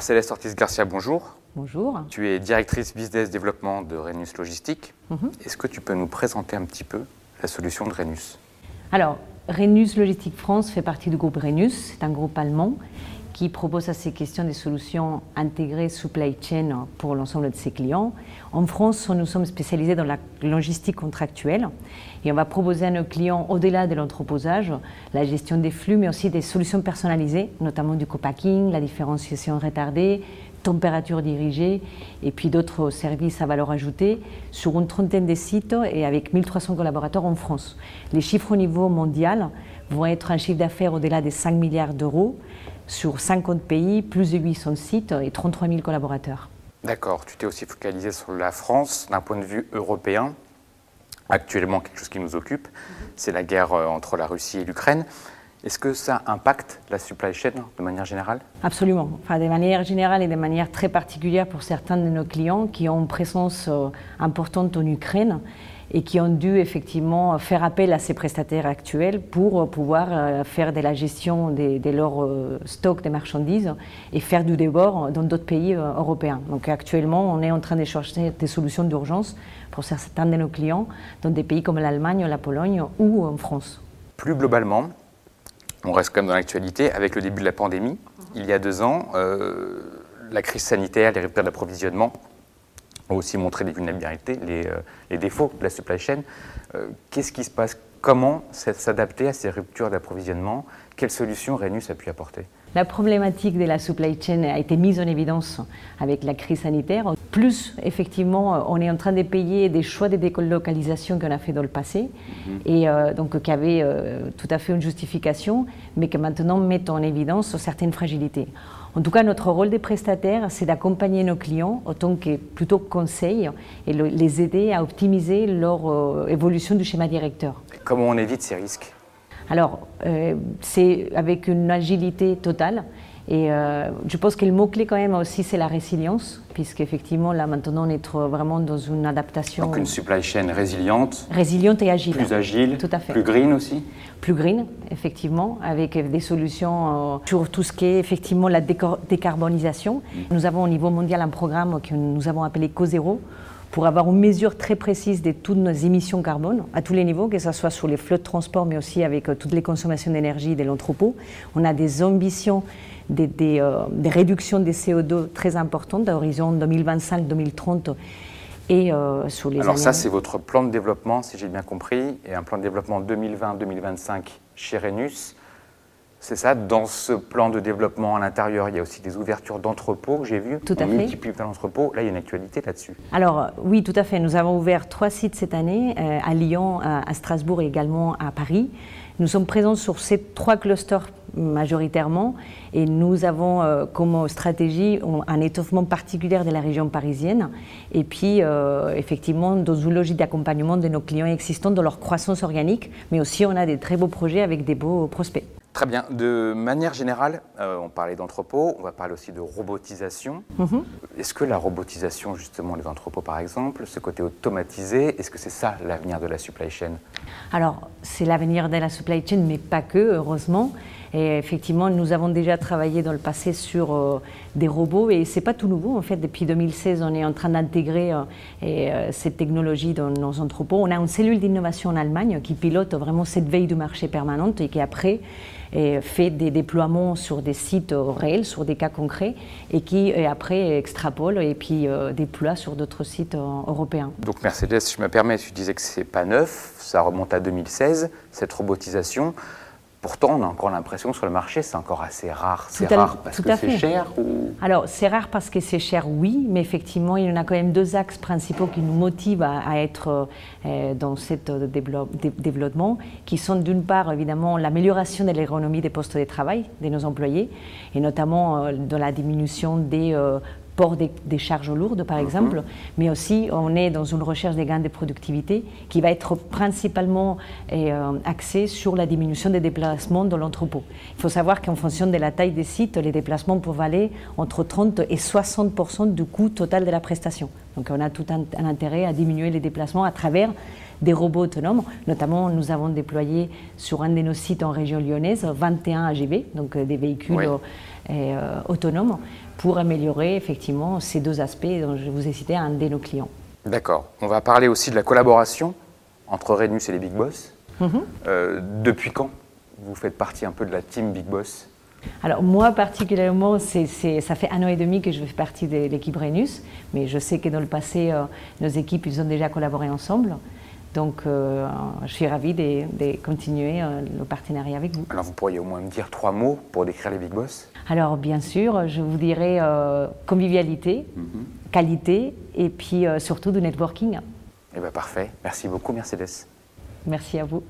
Mercedes Ortiz Garcia, bonjour. Bonjour. Tu es directrice business développement de Renus Logistique. Mhm. Est-ce que tu peux nous présenter un petit peu la solution de Renus? Alors, Renus Logistique France fait partie du groupe Renus, c'est un groupe allemand qui propose à ces questions des solutions intégrées supply chain pour l'ensemble de ses clients. En France, nous sommes spécialisés dans la logistique contractuelle et on va proposer à nos clients, au-delà de l'entreposage, la gestion des flux, mais aussi des solutions personnalisées, notamment du co-packing, la différenciation retardée, température dirigée et puis d'autres services à valeur ajoutée sur une trentaine de sites et avec 1300 collaborateurs en France. Les chiffres au niveau mondial vont être un chiffre d'affaires au-delà des 5 milliards d'euros sur 50 pays, plus de 800 sites et 33 000 collaborateurs. D'accord, tu t'es aussi focalisé sur la France d'un point de vue européen. Actuellement, quelque chose qui nous occupe, c'est la guerre euh, entre la Russie et l'Ukraine. Est-ce que ça impacte la supply chain de manière générale? Absolument, enfin, de manière générale et de manière très particulière pour certains de nos clients qui ont une présence euh, importante en Ukraine et qui ont dû effectivement faire appel à ces prestataires actuels pour pouvoir euh, faire de la gestion de, de leur euh, stock de marchandises et faire du débord dans d'autres pays euh, européens. Donc actuellement, on est en train de chercher des solutions d'urgence pour certains de nos clients dans des pays comme l'Allemagne, la Pologne ou en France. Plus globalement, on reste quand même dans l'actualité, avec le début de la pandémie, il y a deux ans, euh, la crise sanitaire, les ruptures d'approvisionnement ont aussi montré les vulnérabilités, les, euh, les défauts de la supply chain. Euh, Qu'est-ce qui se passe Comment s'adapter à ces ruptures d'approvisionnement? Quelles solutions Renus a pu apporter? La problématique de la supply chain a été mise en évidence avec la crise sanitaire. Plus, effectivement, on est en train de payer des choix de délocalisation qu'on a fait dans le passé et euh, donc qui avaient euh, tout à fait une justification, mais que maintenant mettent en évidence certaines fragilités. En tout cas, notre rôle des prestataires, c'est d'accompagner nos clients autant que plutôt conseil et le- les aider à optimiser leur euh, évolution du schéma directeur. Comment on évite ces risques? Alors, euh, c'est avec une agilité totale. Et euh, je pense que le mot-clé quand même aussi, c'est la résilience, puisqu'effectivement, là maintenant, on est vraiment dans une adaptation Donc une supply chain résiliente, résiliente et agile. plus agile, Tout à fait. plus green aussi Plus green, effectivement, avec des solutions euh, sur tout ce qui est effectivement la décarbonisation. Nous avons au niveau mondial un programme que nous avons appelé CoZéro pour avoir une mesure très précise de toutes nos émissions carbone à tous les niveaux, que ce soit sur les flottes de transport, mais aussi avec euh, toutes les consommations d'énergie de l'entrepôt. On a des ambitions, des, des, euh, des réductions des CO2 très importantes à horizon 2025-2030 et euh, sur les Alors ça, c'est votre plan de développement, si j'ai bien compris, et un plan de développement 2020-2025 chez Renus. C'est ça, dans ce plan de développement à l'intérieur, il y a aussi des ouvertures d'entrepôts que j'ai vues. Tout à On fait. multiplie d'entrepôts. Là, il y a une actualité là-dessus. Alors oui, tout à fait. Nous avons ouvert trois sites cette année, euh, à Lyon, à, à Strasbourg et également à Paris. Nous sommes présents sur ces trois clusters majoritairement et nous avons euh, comme stratégie un étoffement particulier de la région parisienne et puis euh, effectivement dans une logique d'accompagnement de nos clients existants dans leur croissance organique, mais aussi on a des très beaux projets avec des beaux prospects. Très bien. De manière générale, euh, on parlait d'entrepôts, on va parler aussi de robotisation. Mhm. Est-ce que la robotisation, justement, des entrepôts, par exemple, ce côté automatisé, est-ce que c'est ça l'avenir de la supply chain? Alors, c'est l'avenir de la supply chain, mais pas que, heureusement. Et effectivement, nous avons déjà travaillé dans le passé sur euh, des robots et c'est pas tout nouveau. En fait, depuis 2016, on est en train d'intégrer euh, euh, cette technologie dans nos entrepôts. On a une cellule d'innovation en Allemagne qui pilote vraiment cette veille du marché permanente et qui après et fait des déploiements sur des sites euh, réels, sur des cas concrets et qui après extrapole et puis euh, déploie sur d'autres sites euh, européens. Donc Mercedes, je me permets, tu disais que c'est pas neuf, ça remonte à 2016, cette robotisation. Pourtant, on a encore l'impression que sur le marché, c'est encore assez rare. C'est rare parce que c'est cher ou... Alors, c'est rare parce que c'est cher, oui, mais effectivement, il y en a quand même deux axes principaux qui nous motivent à, à être euh, dans ce développement, qui sont d'une part, évidemment, l'amélioration de l'ergonomie des postes de travail de nos employés, et notamment euh, dans la diminution des euh, des, des charges lourdes, par exemple, mais aussi on est dans une recherche des gains de productivité qui va être principalement euh, axée sur la diminution des déplacements dans l'entrepôt. Il faut savoir qu'en fonction de la taille des sites, les déplacements peuvent aller entre 30 et 60 du coût total de la prestation. Donc on a tout un, un intérêt à diminuer les déplacements à travers des robots autonomes. Notamment, nous avons déployé sur un de nos sites en région lyonnaise 21 AGV, donc euh, des véhicules Oui. Et, euh, autonomes, pour améliorer effectivement ces deux aspects dont je vous ai cité un de nos clients. D'accord. On va parler aussi de la collaboration entre Renus et les Big Boss. Mhm. Euh, depuis quand vous faites partie un peu de la team Big Boss? Alors moi particulièrement, ça fait un an et demi que je fais partie de l'équipe Renus, mais je sais que dans le passé, euh, nos équipes, ils ont déjà collaboré ensemble. Donc euh, je suis ravie de, continuer le partenariat avec vous. Alors vous pourriez au moins me dire trois mots pour décrire les Big Boss? Alors bien sûr, je vous dirais convivialité, mhm. qualité et puis surtout du networking. Eh bien parfait. Merci beaucoup Mercedes. Merci à vous.